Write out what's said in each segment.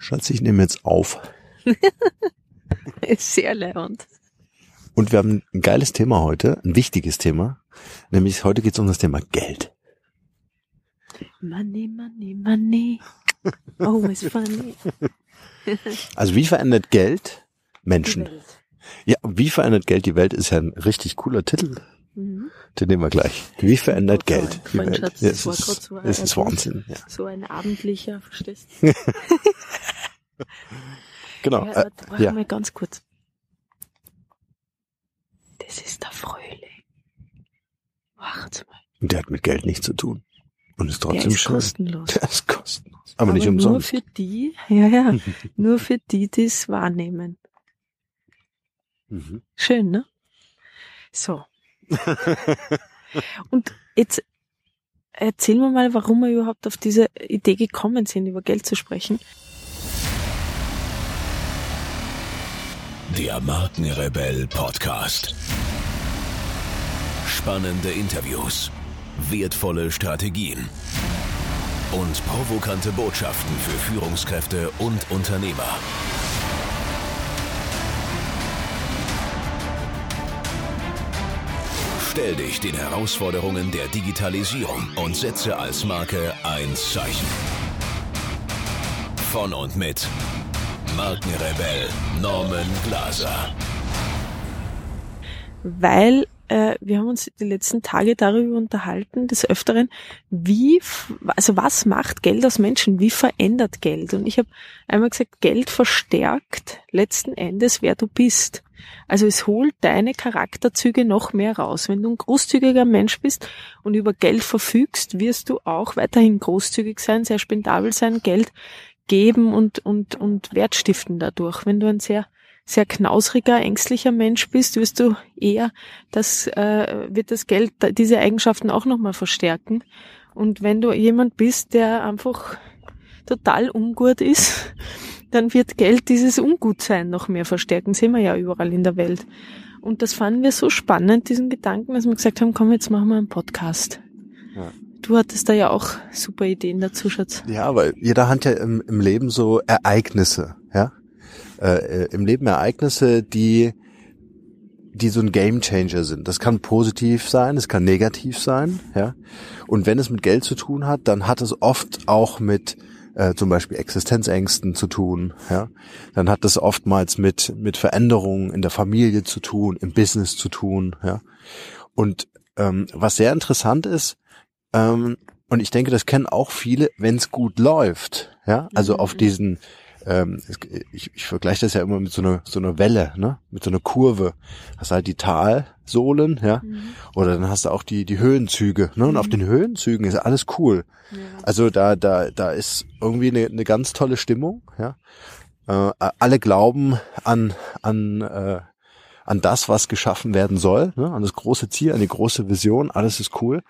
Schatz, ich nehme jetzt auf. Ist sehr leerend. Und wir haben ein geiles Thema heute, ein wichtiges Thema. Nämlich heute geht es um das Thema Geld. Money, money, money. Always funny. Also wie verändert Geld Menschen? Ja, wie verändert Geld die Welt ist ja ein richtig cooler Titel. Mhm. Den nehmen wir gleich. Wie verändert Voll, Geld voll, Welt? Schatz, Ja, das es ist, so es ist Wahnsinn. Ja. So ein abendlicher, verstehst Genau. Ja, äh, ja. mal ganz kurz. Das ist der Frühling. Warte mal. Der hat mit Geld nichts zu tun. Und ist Der trotzdem ist schön. kostenlos. Der ist kostenlos. Aber, nicht nur umsonst. für die, ja, ja, nur für die, die es wahrnehmen. Mhm. Schön, ne? So. Und jetzt erzähl mir mal, warum wir überhaupt auf diese Idee gekommen sind, über Geld zu sprechen. Der Markenrebell Podcast. Spannende Interviews, wertvolle Strategien und provokante Botschaften für Führungskräfte und Unternehmer. Stell dich den Herausforderungen der Digitalisierung und setze als Marke ein Zeichen. Von und mit Markenrebell Norman Glaser. weil äh, wir haben uns die letzten Tage darüber unterhalten, des Öfteren, wie, also was macht Geld aus Menschen, wie verändert Geld? Und ich habe einmal gesagt, Geld verstärkt letzten Endes, wer du bist. Also es holt deine Charakterzüge noch mehr raus. Wenn du ein großzügiger Mensch bist und über Geld verfügst, wirst du auch weiterhin großzügig sein, sehr spendabel sein, Geld geben und, und, und Wert stiften dadurch. Wenn du ein sehr sehr knausriger, ängstlicher Mensch bist, wirst du eher, das äh, wird das Geld diese Eigenschaften auch nochmal verstärken. Und wenn du jemand bist, der einfach total ungut ist, dann wird Geld dieses Ungutsein noch mehr verstärken. Sehen wir ja überall in der Welt. Und das fanden wir so spannend, diesen Gedanken, dass wir gesagt haben, komm, jetzt machen wir einen Podcast. Ja. Du hattest da ja auch super Ideen dazu, Schatz. Ja, weil jeder hat ja im, im Leben so Ereignisse. Äh, Im Leben Ereignisse, die die so ein Game Changer sind. Das kann positiv sein, es kann negativ sein, ja. Und wenn es mit Geld zu tun hat, dann hat es oft auch mit äh, zum Beispiel Existenzängsten zu tun, ja. Dann hat es oftmals mit mit Veränderungen in der Familie zu tun, im Business zu tun, ja. Und ähm, was sehr interessant ist, ähm, und ich denke, das kennen auch viele, wenn es gut läuft, ja. Also auf diesen ähm, es- ich, ich vergleiche das ja immer mit so einer so einer Welle, ne, mit so einer Kurve. Hast halt die Talsohlen, ja, oder dann hast du auch die die Höhenzüge, ne, und auf den Höhenzügen ist alles cool. Also da da da ist irgendwie eine, eine ganz tolle Stimmung, ja. Äh, alle glauben an an äh, an das, was geschaffen werden soll, ne, an das große Ziel, an die große Vision, alles ist cool.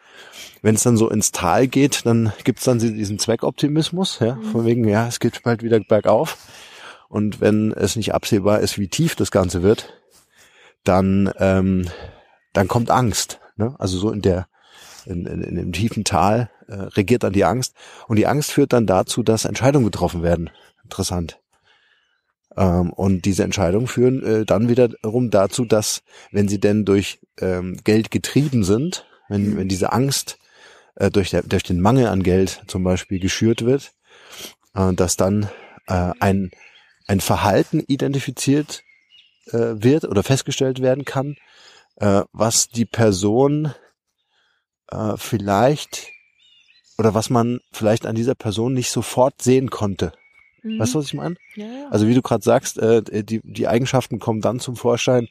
Wenn es dann so ins Tal geht, dann gibt's dann diesen Zweckoptimismus, ja, von wegen, ja, es geht bald wieder bergauf. Und wenn es nicht absehbar ist, wie tief das Ganze wird, dann, ähm, dann kommt Angst. Ne? Also so in der, in, in, in dem tiefen Tal äh, regiert dann die Angst. Und die Angst führt dann dazu, dass Entscheidungen getroffen werden. Interessant. Ähm, und diese Entscheidungen führen äh, dann wiederum dazu, dass, wenn sie denn durch ähm, Geld getrieben sind, wenn, wenn diese Angst äh, durch, der, durch den Mangel an Geld zum Beispiel geschürt wird, äh, dass dann äh, ein, ein Verhalten identifiziert äh, wird oder festgestellt werden kann, äh, was die Person äh, vielleicht oder was man vielleicht an dieser Person nicht sofort sehen konnte. Mhm. Weißt du, was ich meine? Ja, ja. Also wie du gerade sagst, äh, die, die Eigenschaften kommen dann zum Vorschein,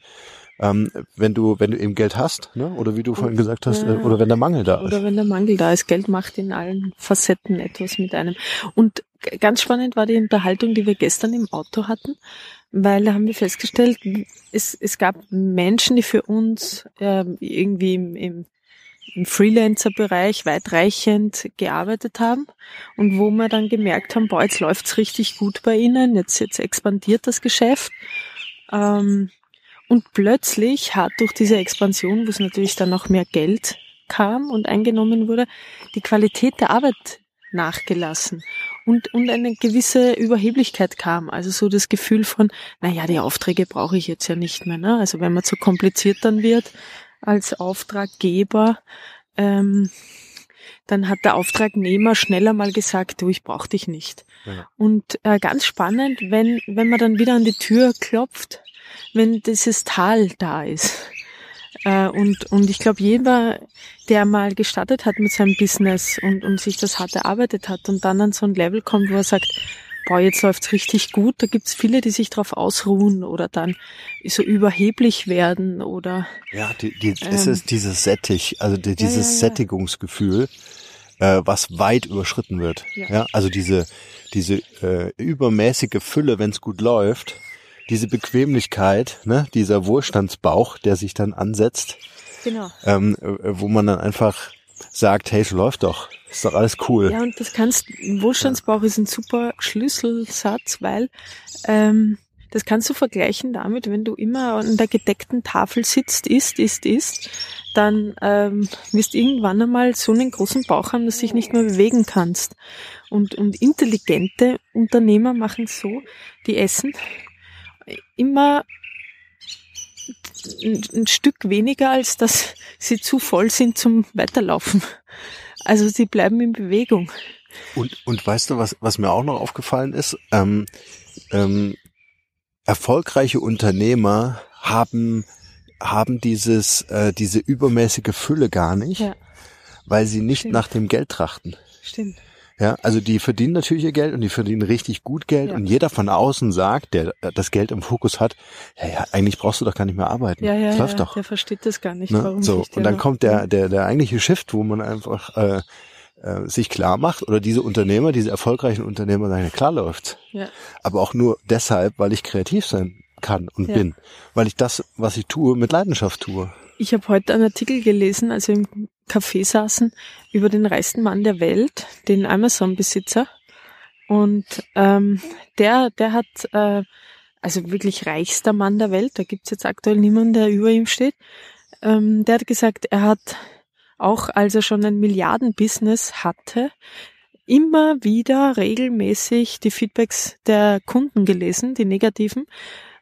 ähm, wenn du wenn du eben Geld hast, ne? oder wie du vorhin gesagt hast, Ja. äh, oder wenn der Mangel da ist. Oder wenn der Mangel da ist. Geld macht in allen Facetten etwas mit einem. Und ganz spannend war die Unterhaltung, die wir gestern im Auto hatten, weil da haben wir festgestellt, es, es gab Menschen, die für uns ähm, irgendwie im, im, im Freelancer-Bereich weitreichend gearbeitet haben und wo wir dann gemerkt haben, boah, jetzt läuft's richtig gut bei ihnen, jetzt, jetzt expandiert das Geschäft. Ähm, und plötzlich hat durch diese Expansion, wo es natürlich dann noch mehr Geld kam und eingenommen wurde, die Qualität der Arbeit nachgelassen. Und und, eine gewisse Überheblichkeit kam. Also so das Gefühl von, naja, die Aufträge brauche ich jetzt ja nicht mehr. Ne? Also wenn man zu kompliziert dann wird als Auftraggeber, ähm, dann hat der Auftragnehmer schneller mal gesagt, du, ich brauche dich nicht. Ja. Und äh, ganz spannend, wenn, wenn man dann wieder an die Tür klopft, wenn dieses Tal da ist. Äh, und, und ich glaube, jeder, der mal gestartet hat mit seinem Business und, und sich das hart erarbeitet hat und dann an so ein Level kommt, wo er sagt, boah, jetzt läuft's richtig gut, da gibt's viele, die sich darauf ausruhen oder dann so überheblich werden oder Ja, die, die, ähm, es ist dieses Sättig, also die, dieses ja, ja, ja. Sättigungsgefühl, äh, was weit überschritten wird. Ja, ja also diese diese äh, übermäßige Fülle, wenn es gut läuft, diese Bequemlichkeit, ne, dieser Wohlstandsbauch, der sich dann ansetzt, genau. ähm, äh, wo man dann einfach sagt, hey, es läuft doch, ist doch alles cool. Ja, und das kannst, Wohlstandsbauch ja. ist ein super Schlüsselsatz, weil ähm, das kannst du vergleichen damit, wenn du immer an der gedeckten Tafel sitzt, isst, isst, isst, dann ähm, wirst irgendwann einmal so einen großen Bauch haben, dass du dich nicht mehr bewegen kannst. Und, und intelligente Unternehmer machen so, die essen immer ein, ein Stück weniger, als dass sie zu voll sind zum Weiterlaufen. Also sie bleiben in Bewegung. Und, und weißt du, was, was mir auch noch aufgefallen ist? Ähm, ähm, erfolgreiche Unternehmer haben, haben dieses, äh, diese übermäßige Fülle gar nicht, ja. weil sie nicht Stimmt. nach dem Geld trachten. Stimmt. Ja, also die verdienen natürlich ihr Geld und die verdienen richtig gut Geld ja. und jeder von außen sagt, der das Geld im Fokus hat, ja, ja, eigentlich brauchst du doch gar nicht mehr arbeiten. Ja, ja, das läuft ja, doch. Der versteht das gar nicht, ne? warum so und dann kommt der der der eigentliche Shift, wo man einfach äh, äh, sich klar macht oder diese Unternehmer, diese erfolgreichen Unternehmer sagen, ja, klar läuft's. Ja. Aber auch nur deshalb, weil ich kreativ sein kann und ja. bin, weil ich das, was ich tue, mit Leidenschaft tue. Ich habe heute einen Artikel gelesen, also im Café saßen, über den reichsten Mann der Welt, den Amazon-Besitzer. Und ähm, der, der hat, äh, also wirklich reichster Mann der Welt, da gibt's jetzt aktuell niemanden, der über ihm steht. Ähm, der hat gesagt, er hat auch als er schon ein Milliardenbusiness hatte, immer wieder regelmäßig die Feedbacks der Kunden gelesen, die negativen,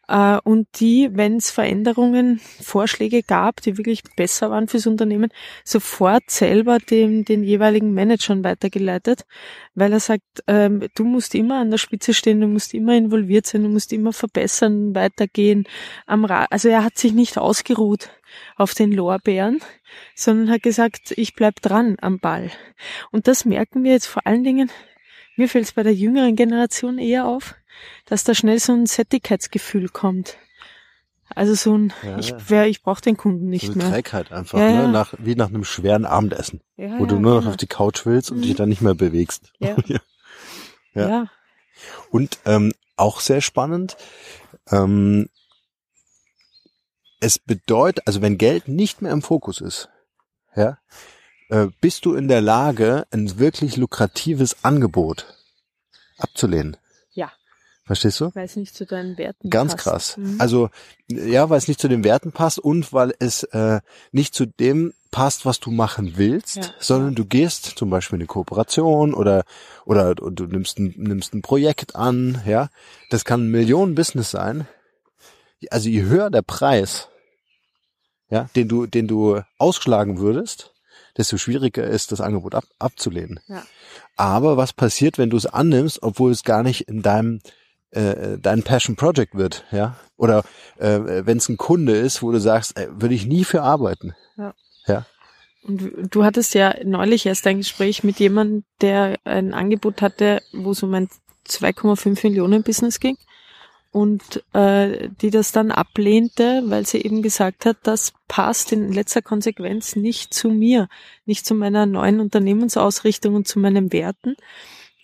äh, und die, wenn es Veränderungen, Vorschläge gab, die wirklich besser waren fürs Unternehmen, sofort selber dem, den jeweiligen Managern weitergeleitet, weil er sagt, ähm, du musst immer an der Spitze stehen, du musst immer involviert sein, du musst immer verbessern, weitergehen am Ra Also er hat sich nicht ausgeruht auf den Lorbeeren, sondern hat gesagt, ich bleib dran am Ball. Und das merken wir jetzt vor allen Dingen, mir fällt es bei der jüngeren Generation eher auf, dass da schnell so ein Sättigkeitsgefühl kommt. Also so ein, ja, ich, wer, ich brauche den Kunden nicht so mehr. Trägheit einfach, ja, ne? Nach, wie nach einem schweren Abendessen, wo du nur noch genau. auf die Couch willst und mhm. dich dann nicht mehr bewegst. Ja. ja. Und ähm, auch sehr spannend, ähm, es bedeutet, also wenn Geld nicht mehr im Fokus ist, ja, äh, bist du in der Lage, ein wirklich lukratives Angebot abzulehnen. Verstehst du? Weil es nicht zu deinen Werten Ganz passt. krass. Mhm. Also ja, weil es nicht zu den Werten passt und weil es äh, nicht zu dem passt, was du machen willst, ja. sondern du gehst zum Beispiel in eine Kooperation oder oder du nimmst ein, nimmst ein Projekt an, ja. Das kann ein Millionen-Business sein. Also je höher der Preis, ja, den du den du ausschlagen würdest, desto schwieriger ist das Angebot ab, abzulehnen. Ja. Aber was passiert, wenn du es annimmst, obwohl es gar nicht in deinem äh, dein Passion Project wird, ja? Oder äh, wenn es ein Kunde ist, wo du sagst, äh, würde ich nie für arbeiten. Ja. ja. Und du hattest ja neulich erst ein Gespräch mit jemandem, der ein Angebot hatte, wo es um ein 2,5 Millionen Business ging und äh, die das dann ablehnte, weil sie eben gesagt hat, das passt in letzter Konsequenz nicht zu mir, nicht zu meiner neuen Unternehmensausrichtung und zu meinen Werten.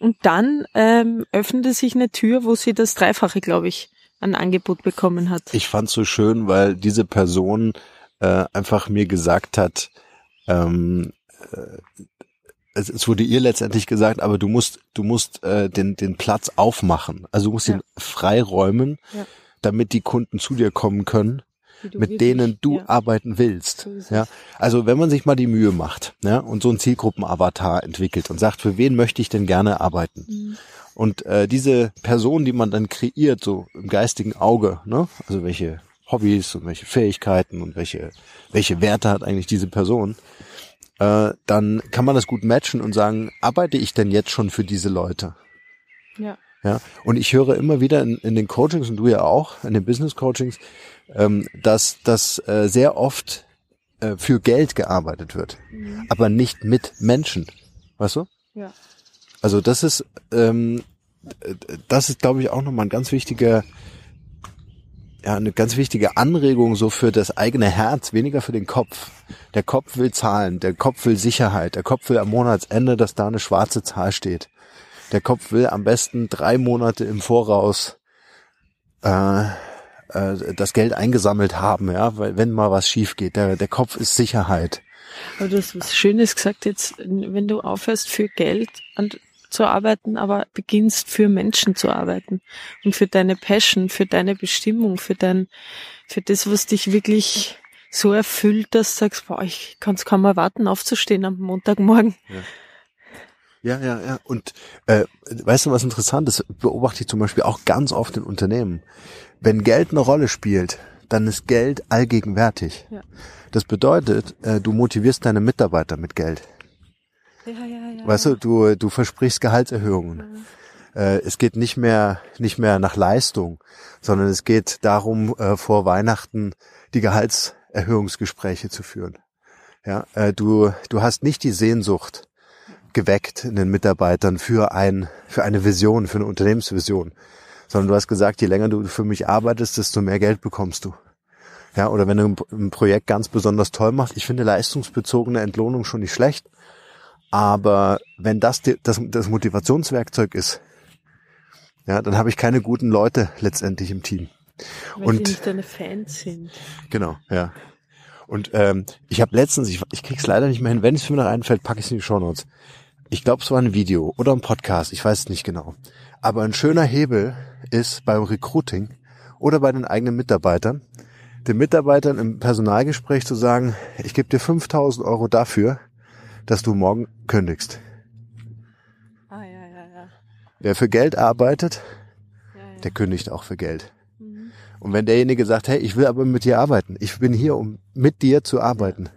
Und dann ähm, öffnete sich eine Tür, wo sie das Dreifache, glaube ich, an Angebot bekommen hat. Ich fand so schön, weil diese Person äh, einfach mir gesagt hat, ähm, äh, es, es wurde ihr letztendlich gesagt, aber du musst, du musst äh, den, den Platz aufmachen. Also du musst ja. ihn freiräumen, ja. damit die Kunden zu dir kommen können mit denen du ja. arbeiten willst. Ja, also wenn man sich mal die Mühe macht, ja, und so ein Zielgruppenavatar entwickelt und sagt, für wen möchte ich denn gerne arbeiten? Mhm. Und äh, diese Person, die man dann kreiert, so im geistigen Auge, ne? also welche Hobbys und welche Fähigkeiten und welche, welche Werte hat eigentlich diese Person, äh, dann kann man das gut matchen und sagen, arbeite ich denn jetzt schon für diese Leute? Ja. Ja, und ich höre immer wieder in, in den Coachings und du ja auch, in den Business Coachings, ähm, dass das äh, sehr oft äh, für Geld gearbeitet wird, Mhm. aber nicht mit Menschen. Weißt du? Ja. Also das ist, ähm, äh, das ist, glaube ich, auch nochmal ein ganz wichtiger, ja, eine ganz wichtige Anregung so für das eigene Herz, weniger für den Kopf. Der Kopf will Zahlen, der Kopf will Sicherheit, der Kopf will am Monatsende, dass da eine schwarze Zahl steht. Der Kopf will am besten drei Monate im Voraus äh, äh, das Geld eingesammelt haben, ja, weil wenn mal was schief geht, der, der Kopf ist Sicherheit. Aber du hast was Schönes gesagt jetzt, wenn du aufhörst für Geld an, zu arbeiten, aber beginnst für Menschen zu arbeiten und für deine Passion, für deine Bestimmung, für dein, für das, was dich wirklich so erfüllt, dass du sagst, boah, ich kann es kaum erwarten, aufzustehen am Montagmorgen. Ja, ja, ja. Und äh, weißt du, was interessant ist? Beobachte ich zum Beispiel auch ganz oft in Unternehmen. Wenn Geld eine Rolle spielt, dann ist Geld allgegenwärtig. Ja. Das bedeutet, äh, du motivierst deine Mitarbeiter mit Geld. Ja, ja, ja. Weißt du, du, du versprichst Gehaltserhöhungen. Äh, es geht nicht mehr, nicht mehr nach Leistung, sondern es geht darum, äh, vor Weihnachten die Gehaltserhöhungsgespräche zu führen. Ja, äh, du, du hast nicht die Sehnsucht geweckt in den Mitarbeitern für ein, für eine Vision, für eine Unternehmensvision, sondern du hast gesagt, je länger du für mich arbeitest, desto mehr Geld bekommst du. Ja, oder wenn du ein- Projekt ganz besonders toll machst, ich finde leistungsbezogene Entlohnung schon nicht schlecht, aber wenn das das, das Motivationswerkzeug ist, ja, dann habe ich keine guten Leute letztendlich im Team. Weil und- sie nicht deine Fans sind. Genau, ja. Und ähm, ich habe letztens, ich, ich krieg's leider nicht mehr hin, wenn es mir noch einfällt, packe ich es in die Shownotes. Ich glaube, es war ein Video oder ein Podcast, ich weiß es nicht genau. Aber ein schöner Hebel ist beim Recruiting oder bei den eigenen Mitarbeitern, den Mitarbeitern im Personalgespräch zu sagen, ich gebe dir 5000 Euro dafür, dass du morgen kündigst. Ah, ja, ja, ja. Wer für Geld arbeitet, ja, ja. der kündigt auch für Geld. Mhm. Und wenn derjenige sagt, hey, ich will aber mit dir arbeiten, ich bin hier, um mit dir zu arbeiten.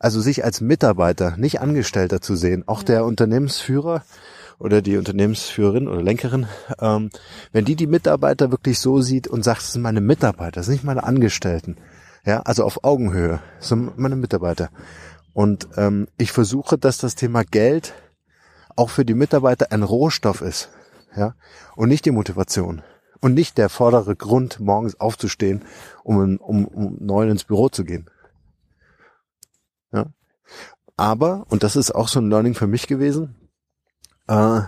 Also sich als Mitarbeiter, nicht Angestellter zu sehen, auch der Unternehmensführer oder die Unternehmensführerin oder Lenkerin, ähm, wenn die die Mitarbeiter wirklich so sieht und sagt, das sind meine Mitarbeiter, das sind nicht meine Angestellten, ja, also auf Augenhöhe, das sind meine Mitarbeiter. Und ähm, ich versuche, dass das Thema Geld auch für die Mitarbeiter ein Rohstoff ist, ja, und nicht die Motivation und nicht der vordere Grund, morgens aufzustehen, um, um, um neun ins Büro zu gehen. Aber, und das ist auch so ein Learning für mich gewesen, äh,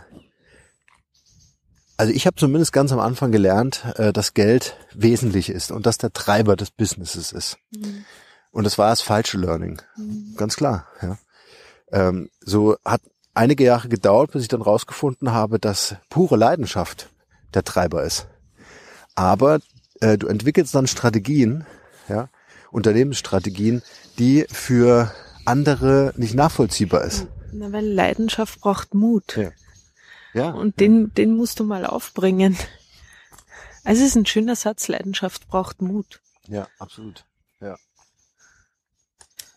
also ich habe zumindest ganz am Anfang gelernt, äh, dass Geld wesentlich ist und dass der Treiber des Businesses ist. Mhm. Und das war das falsche Learning. Mhm. Ganz klar, ja. Ähm, so hat einige Jahre gedauert, bis ich dann rausgefunden habe, dass pure Leidenschaft der Treiber ist. Aber äh, du entwickelst dann Strategien, ja, Unternehmensstrategien, die für andere nicht nachvollziehbar ist. Na, weil Leidenschaft braucht Mut. Ja. Ja. Und den, den musst du mal aufbringen. Also es ist ein schöner Satz, Leidenschaft braucht Mut. Ja, absolut. Ja.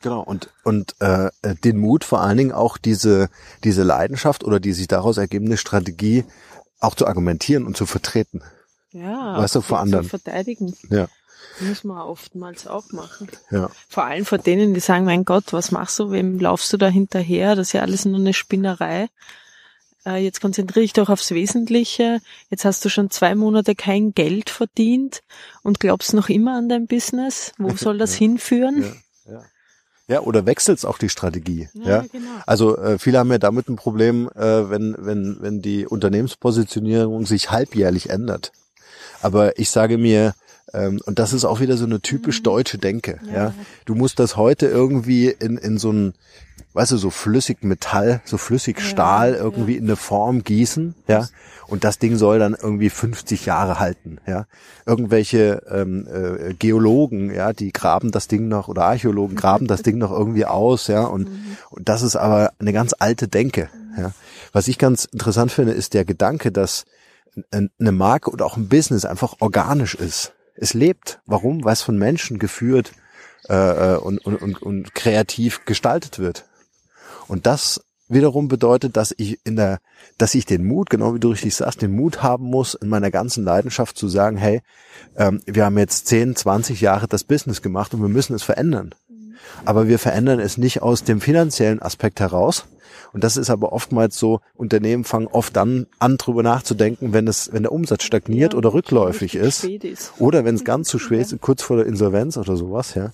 Genau, und, und äh, den Mut, vor allen Dingen auch diese, diese Leidenschaft oder die sich daraus ergebende Strategie auch zu argumentieren und zu vertreten. Ja, Weißt du, vor zu anderen. verteidigen. Ja. Muss man oftmals auch machen. Ja. Vor allem vor denen, die sagen, mein Gott, was machst du, wem laufst du da hinterher? Das ist ja alles nur eine Spinnerei. Äh, jetzt konzentriere dich doch aufs Wesentliche. Jetzt hast du schon zwei Monate kein Geld verdient und glaubst noch immer an dein Business. Wo soll das hinführen? Ja, ja. ja, oder wechselst auch die Strategie. Ja, Ja, genau. Also äh, viele haben ja damit ein Problem, äh, wenn, wenn, wenn die Unternehmenspositionierung sich halbjährlich ändert. Aber ich sage mir, und das ist auch wieder so eine typisch deutsche Denke. Ja. Mhm. Ja. Du musst das heute irgendwie in, in so ein, weißt du, so flüssig Metall, so flüssig Ja, Stahl ja. irgendwie in eine Form gießen, ja. Und das Ding soll dann irgendwie 50 Jahre halten, ja. Irgendwelche ähm, äh, Geologen, ja, die graben das Ding noch oder Archäologen graben das Ding noch irgendwie aus, ja. Und, Mhm. und das ist aber eine ganz alte Denke, ja. Was ich ganz interessant finde, ist der Gedanke, dass eine Marke oder auch ein Business einfach organisch ist. Es lebt. Warum? Weil es von Menschen geführt äh, und, und, und, und kreativ gestaltet wird. Und das wiederum bedeutet, dass ich in der, dass ich den Mut, genau wie du richtig sagst, den Mut haben muss, in meiner ganzen Leidenschaft zu sagen, hey, ähm, wir haben jetzt 10, 20 Jahre das Business gemacht und wir müssen es verändern. Aber wir verändern es nicht aus dem finanziellen Aspekt heraus. Und das ist aber oftmals so, Unternehmen fangen oft dann an, drüber nachzudenken, wenn es, wenn der Umsatz stagniert Ja, oder rückläufig ist. ist. Oder wenn es ganz zu spät ist, kurz vor der Insolvenz oder sowas, ja.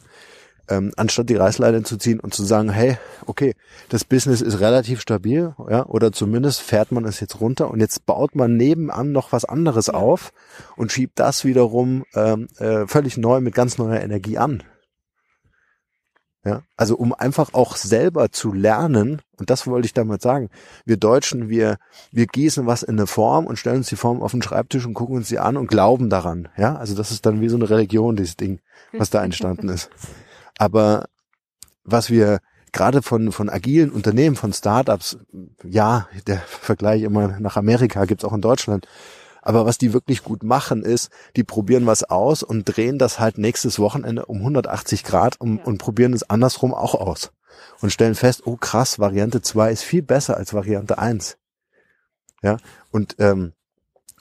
Ähm, anstatt die Reißleine zu ziehen und zu sagen, hey, okay, das Business ist relativ stabil, ja, oder zumindest fährt man es jetzt runter und jetzt baut man nebenan noch was anderes auf und schiebt das wiederum ähm, äh, völlig neu mit ganz neuer Energie an. Ja, also um einfach auch selber zu lernen, und das wollte ich damit sagen, wir Deutschen, wir, wir gießen was in eine Form und stellen uns die Form auf den Schreibtisch und gucken uns sie an und glauben daran. Ja, also das ist dann wie so eine Religion, dieses Ding, was da entstanden ist. Aber was wir gerade von, von agilen Unternehmen, von Startups, ja, der Vergleich immer nach Amerika gibt's auch in Deutschland, aber was die wirklich gut machen, ist, die probieren was aus und drehen das halt nächstes Wochenende um 180 Grad um, Ja. und probieren es andersrum auch aus. Und stellen fest, oh krass, Variante 2 ist viel besser als Variante 1. Ja, und ähm,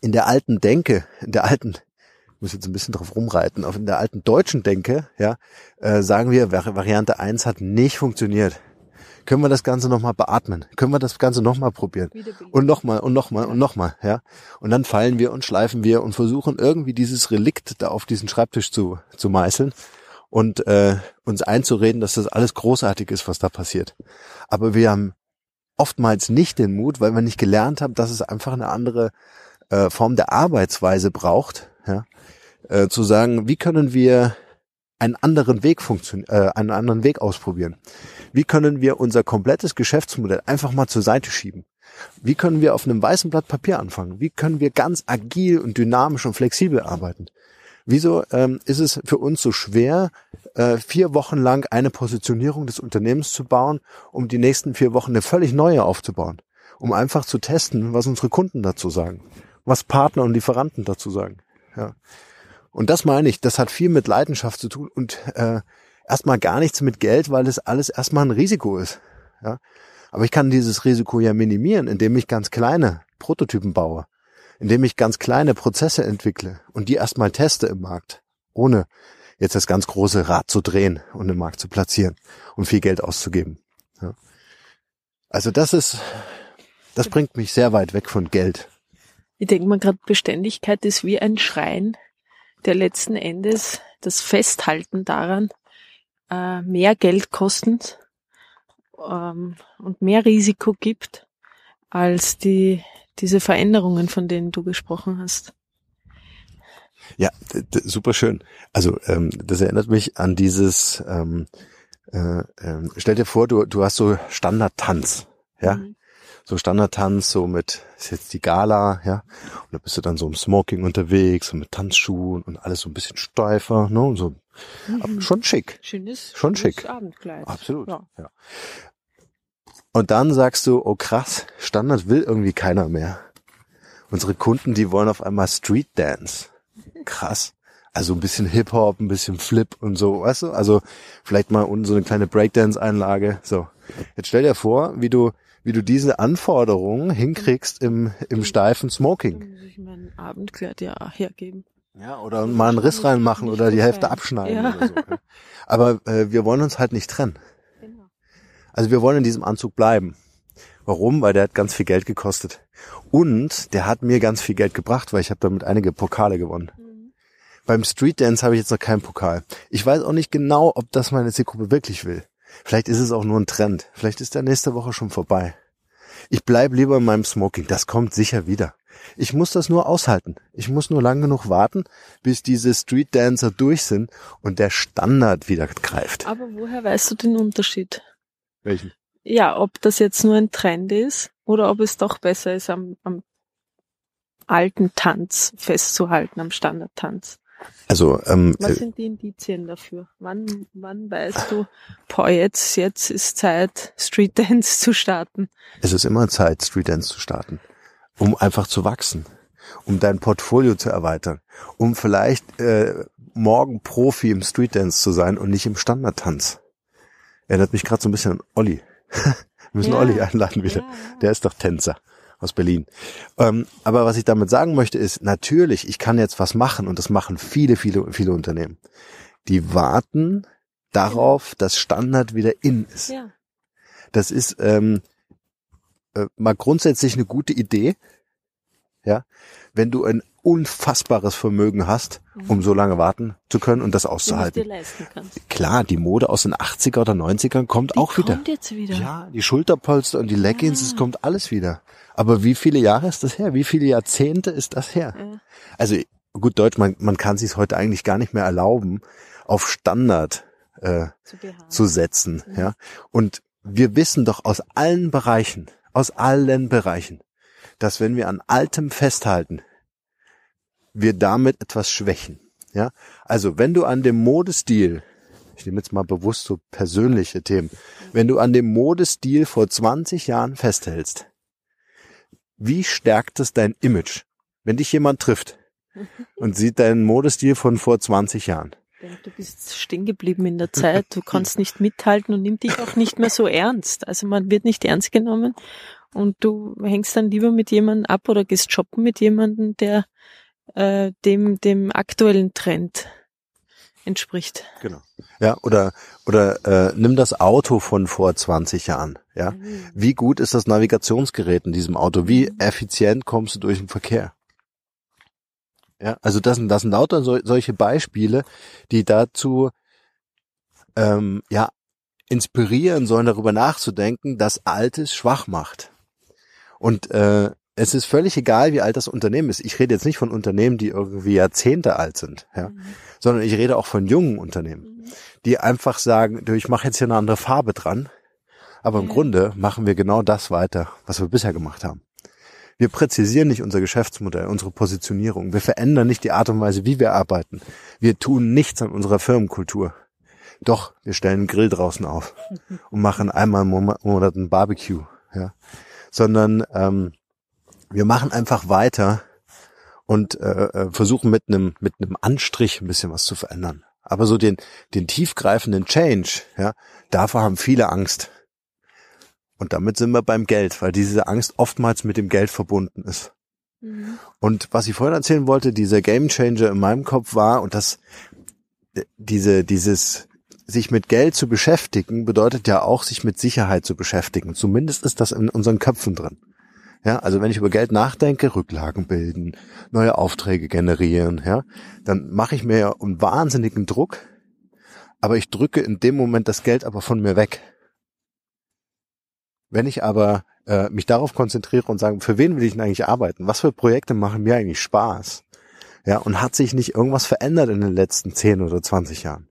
in der alten Denke, in der alten, ich muss jetzt ein bisschen drauf rumreiten, auf in der alten deutschen Denke, ja, äh, sagen wir, Vari- Variante 1 hat nicht funktioniert. Können wir das Ganze nochmal beatmen? Können wir das Ganze nochmal probieren? Und nochmal und nochmal und nochmal, ja. Und dann fallen wir und schleifen wir und versuchen irgendwie dieses Relikt da auf diesen Schreibtisch zu, zu meißeln und äh, uns einzureden, dass das alles großartig ist, was da passiert. Aber wir haben oftmals nicht den Mut, weil wir nicht gelernt haben, dass es einfach eine andere äh, Form der Arbeitsweise braucht, ja, äh, zu sagen, wie können wir einen anderen Weg funktionieren, äh, einen anderen Weg ausprobieren? Wie können wir unser komplettes Geschäftsmodell einfach mal zur Seite schieben? Wie können wir auf einem weißen Blatt Papier anfangen? Wie können wir ganz agil und dynamisch und flexibel arbeiten? Wieso ähm, ist es für uns so schwer, äh, vier Wochen lang eine Positionierung des Unternehmens zu bauen, um die nächsten vier Wochen eine völlig neue aufzubauen? Um einfach zu testen, was unsere Kunden dazu sagen, was Partner und Lieferanten dazu sagen. Ja. Und das meine ich, das hat viel mit Leidenschaft zu tun und äh, erstmal gar nichts mit Geld, weil es alles erstmal ein Risiko ist. Ja. Aber ich kann dieses Risiko ja minimieren, indem ich ganz kleine Prototypen baue, indem ich ganz kleine Prozesse entwickle und die erstmal teste im Markt, ohne jetzt das ganz große Rad zu drehen und im Markt zu platzieren und viel Geld auszugeben. Ja. Also das ist, das bringt mich sehr weit weg von Geld. Ich denke mal gerade, Beständigkeit ist wie ein Schrein, der letzten Endes das Festhalten daran äh, mehr Geld kostend ähm, und mehr Risiko gibt als die diese Veränderungen, von denen du gesprochen hast. Ja, super schön. Also ähm, das erinnert mich an dieses, ähm, äh, ähm, stell dir vor, du, du hast so Standardtanz, ja, Mhm. So Standardtanz, so mit, ist jetzt die Gala, ja, und da bist du dann so im Smoking unterwegs und mit Tanzschuhen und alles so ein bisschen steifer, ne, und so, aber schon schick, Schönes, Schon schönes schick. Abendkleid. absolut, Ja. ja. Und dann sagst du, oh krass, Standard will irgendwie keiner mehr. Unsere Kunden, die wollen auf einmal Street Dance. Krass. Also ein bisschen Hip-Hop, ein bisschen Flip und so, weißt du? Also vielleicht mal unten so eine kleine Breakdance-Einlage. So. Jetzt stell dir vor, wie du, wie du diese Anforderungen hinkriegst im, im steifen Smoking. Muss ich mein Abendkleid ja hergeben. Ja, oder mal einen Riss reinmachen oder die Hälfte abschneiden Ja. oder so. Aber äh, wir wollen uns halt nicht trennen. Genau. Also wir wollen in diesem Anzug bleiben. Warum? Weil der hat ganz viel Geld gekostet. Und der hat mir ganz viel Geld gebracht, weil ich habe damit einige Pokale gewonnen. Mhm. Beim Street Dance habe ich jetzt noch keinen Pokal. Ich weiß auch nicht genau, ob das meine Zielgruppe wirklich will. Vielleicht ist es auch nur ein Trend. Vielleicht ist der nächste Woche schon vorbei. Ich bleib lieber in meinem Smoking. Das kommt sicher wieder. Ich muss das nur aushalten. Ich muss nur lang genug warten, bis diese Street Dancer durch sind und der Standard wieder greift. Aber woher weißt du den Unterschied? Welchen? Ja, ob das jetzt nur ein Trend ist oder ob es doch besser ist, am, am alten Tanz festzuhalten, am Standardtanz. Also ähm, Was äh, sind die Indizien dafür? Wann, wann weißt du, boah, jetzt, jetzt ist Zeit, Street Dance zu starten? es ist immer Zeit, Street Dance zu starten, um einfach zu wachsen, um dein Portfolio zu erweitern, um vielleicht äh, morgen Profi im Street Dance zu sein und nicht im Standardtanz. Erinnert mich gerade so ein bisschen an Olli. Wir müssen Ja. Olli einladen wieder. Ja, ja. Der ist doch Tänzer aus Berlin. Ähm, aber was ich damit sagen möchte ist, natürlich, ich kann jetzt was machen und das machen viele, viele, viele Unternehmen. Die warten darauf, dass Standard wieder in ist. Ja. Das ist ähm, äh, mal grundsätzlich eine gute Idee. Ja, wenn du ein unfassbares Vermögen hast, um so lange warten zu können und das auszuhalten. Klar, die Mode aus den 80er oder 90ern kommt Die auch wieder. kommt jetzt wieder. Ja, die Schulterpolster und die Leggings, Ja. es kommt alles wieder. Aber wie viele Jahre ist das her? Wie viele Jahrzehnte ist das her? Ja. Also gut Deutsch, man, man kann sich heute eigentlich gar nicht mehr erlauben, auf Standard äh, Zu zu setzen. Ja, und wir wissen doch aus allen Bereichen, aus allen Bereichen, dass wenn wir an Altem festhalten, wir damit etwas schwächen. Ja, also wenn du an dem Modestil, ich nehme jetzt mal bewusst so persönliche Themen, wenn du an dem Modestil vor 20 Jahren festhältst, wie stärkt es dein Image, wenn dich jemand trifft und sieht deinen Modestil von vor 20 Jahren? Du bist stehen geblieben in der Zeit, du kannst nicht mithalten und nimmt dich auch nicht mehr so ernst. Also man wird nicht ernst genommen und du hängst dann lieber mit jemandem ab oder gehst shoppen mit jemandem, der äh, dem, dem aktuellen Trend entspricht. Genau. Ja, oder oder äh, nimm das Auto von vor 20 Jahren. Ja, wie gut ist das Navigationsgerät in diesem Auto? Wie effizient kommst du durch den Verkehr? Ja, also das sind das sind lauter so, solche Beispiele, die dazu ähm, ja inspirieren sollen, darüber nachzudenken, dass Altes schwach macht. Und äh, es ist völlig egal, wie alt das Unternehmen ist. Ich rede jetzt nicht von Unternehmen, die irgendwie Jahrzehnte alt sind, ja, sondern ich rede auch von jungen Unternehmen, die einfach sagen, du, ich mache jetzt hier eine andere Farbe dran, aber im Ja. Grunde machen wir genau das weiter, was wir bisher gemacht haben. Wir präzisieren nicht unser Geschäftsmodell, unsere Positionierung. Wir verändern nicht die Art und Weise, wie wir arbeiten. Wir tun nichts an unserer Firmenkultur. Doch, wir stellen einen Grill draußen auf und machen einmal im Mo- Monat ein Barbecue, ja. Sondern ähm, wir machen einfach weiter und äh, äh, versuchen mit einem mit einem Anstrich ein bisschen was zu verändern. Aber so den den tiefgreifenden Change, ja, davor haben viele Angst. Und damit sind wir beim Geld, weil diese Angst oftmals mit dem Geld verbunden ist. Mhm. Und was ich vorhin erzählen wollte, dieser Game Changer in meinem Kopf war und das diese dieses sich mit Geld zu beschäftigen bedeutet ja auch sich mit Sicherheit zu beschäftigen. Zumindest ist das in unseren Köpfen drin. Ja, also wenn ich über Geld nachdenke, Rücklagen bilden, neue Aufträge generieren, ja, dann mache ich mir ja einen wahnsinnigen Druck, aber ich drücke in dem Moment das Geld aber von mir weg. Wenn ich aber äh, mich darauf konzentriere und sage, für wen will ich denn eigentlich arbeiten? Was für Projekte machen mir eigentlich Spaß? Ja, und hat sich nicht irgendwas verändert in den letzten 10 oder 20 Jahren?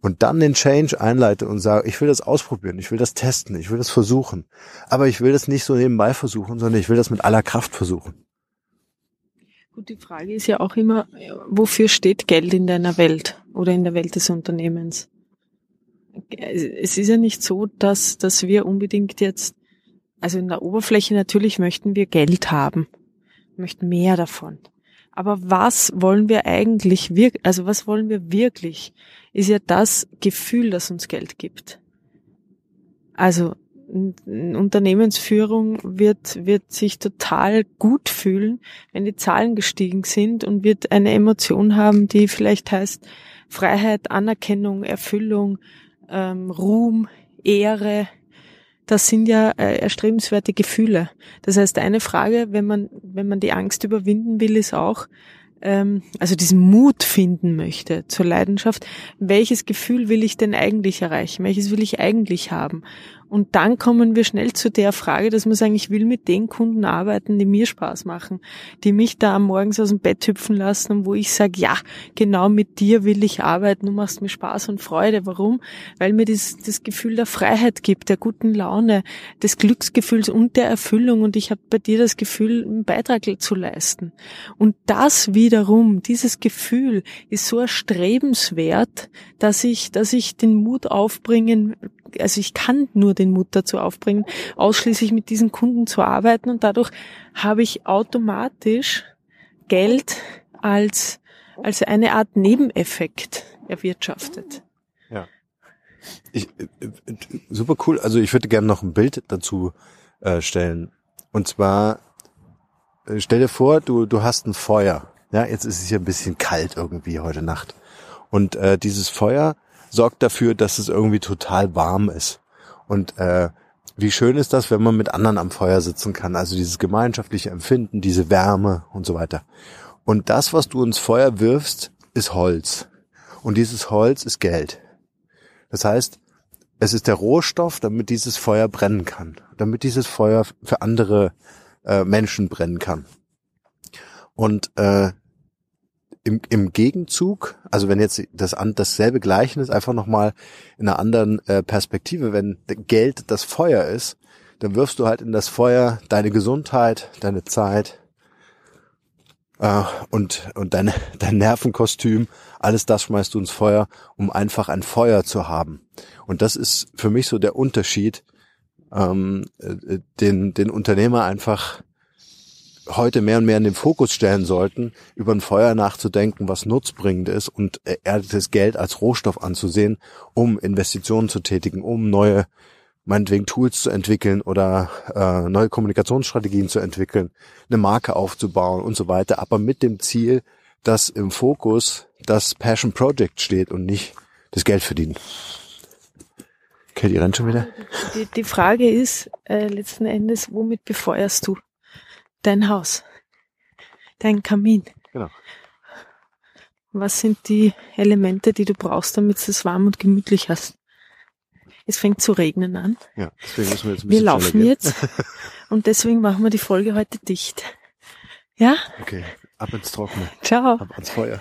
Und dann den Change einleite und sage, ich will das ausprobieren, ich will das testen, ich will das versuchen. Aber ich will das nicht so nebenbei versuchen, sondern ich will das mit aller Kraft versuchen. Gut, die Frage ist ja auch immer, wofür steht Geld in deiner Welt oder in der Welt des Unternehmens? Es ist ja nicht so, dass, dass wir unbedingt jetzt, also in der Oberfläche natürlich möchten wir Geld haben, möchten mehr davon. Aber was wollen wir eigentlich wirklich, also was wollen wir wirklich, ist ja das Gefühl, das uns Geld gibt. Also Unternehmensführung wird, wird sich total gut fühlen, wenn die Zahlen gestiegen sind und wird eine Emotion haben, die vielleicht heißt Freiheit, Anerkennung, Erfüllung, ähm, Ruhm, Ehre. Das sind ja äh, erstrebenswerte Gefühle. Das heißt, eine Frage, wenn man, wenn man die Angst überwinden will, ist auch, ähm, also diesen Mut finden möchte zur Leidenschaft, welches Gefühl will ich denn eigentlich erreichen? Welches will ich eigentlich haben? Und dann kommen wir schnell zu der Frage, dass man sagen, ich will mit den Kunden arbeiten, die mir Spaß machen, die mich da morgens aus dem Bett hüpfen lassen und wo ich sage, ja, genau mit dir will ich arbeiten, du machst mir Spaß und Freude. Warum? Weil mir das, das Gefühl der Freiheit gibt, der guten Laune, des Glücksgefühls und der Erfüllung und ich habe bei dir das Gefühl, einen Beitrag zu leisten. Und das wiederum, dieses Gefühl ist so erstrebenswert, dass ich, dass ich den Mut aufbringen also ich kann nur den Mut dazu aufbringen, ausschließlich mit diesen Kunden zu arbeiten und dadurch habe ich automatisch Geld als, als eine Art Nebeneffekt erwirtschaftet. Ja. Ich, super cool. Also ich würde gerne noch ein Bild dazu äh, stellen. Und zwar, äh, stell dir vor, du, du hast ein Feuer. Ja, jetzt ist es hier ein bisschen kalt irgendwie heute Nacht. Und äh, dieses Feuer sorgt dafür, dass es irgendwie total warm ist. Und äh, wie schön ist das, wenn man mit anderen am Feuer sitzen kann. Also dieses gemeinschaftliche Empfinden, diese Wärme und so weiter. Und das, was du ins Feuer wirfst, ist Holz. Und dieses Holz ist Geld. Das heißt, es ist der Rohstoff, damit dieses Feuer brennen kann. Damit dieses Feuer für andere äh, Menschen brennen kann. Und äh, im, im Gegenzug, also wenn jetzt das an dasselbe Gleichnis einfach nochmal in einer anderen äh, Perspektive, wenn Geld das Feuer ist, dann wirfst du halt in das Feuer deine Gesundheit, deine Zeit äh, und, und dein, dein Nervenkostüm, alles das schmeißt du ins Feuer, um einfach ein Feuer zu haben. Und das ist für mich so der Unterschied, ähm, äh, den, den Unternehmer einfach heute mehr und mehr in den Fokus stellen sollten, über ein Feuer nachzudenken, was nutzbringend ist und erdetes Geld als Rohstoff anzusehen, um Investitionen zu tätigen, um neue, meinetwegen Tools zu entwickeln oder äh, neue Kommunikationsstrategien zu entwickeln, eine Marke aufzubauen und so weiter, aber mit dem Ziel, dass im Fokus das Passion Project steht und nicht das Geld verdienen. Okay, die rennt schon wieder. Die, die Frage ist äh, letzten Endes, womit befeuerst du? Dein Haus, dein Kamin. Genau. Was sind die Elemente, die du brauchst, damit du es warm und gemütlich hast? Es fängt zu regnen an. Ja, deswegen müssen wir jetzt ein bisschen Wir laufen jetzt und deswegen machen wir die Folge heute dicht. Ja? Okay, ab ins Trockene. Ciao. Ab ans Feuer.